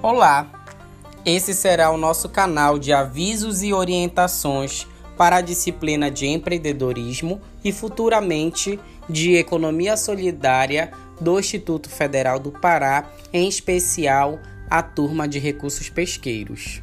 Olá! Esse será o nosso canal de avisos e orientações para a disciplina de empreendedorismo e futuramente de economia solidária do Instituto Federal do Pará, em especial a turma de recursos pesqueiros.